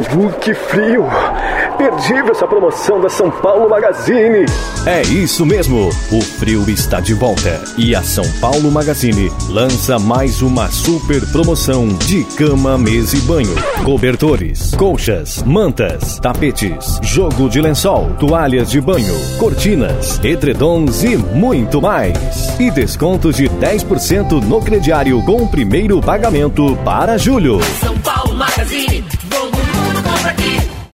Uh, que frio! Perdi essa promoção da São Paulo Magazine. É isso mesmo, o frio está de volta e a São Paulo Magazine lança mais uma super promoção de cama, mesa e banho. Cobertores, colchas, mantas, tapetes, jogo de lençol, toalhas de banho, cortinas, edredons e muito mais. E descontos de 10% no crediário com o primeiro pagamento para julho. São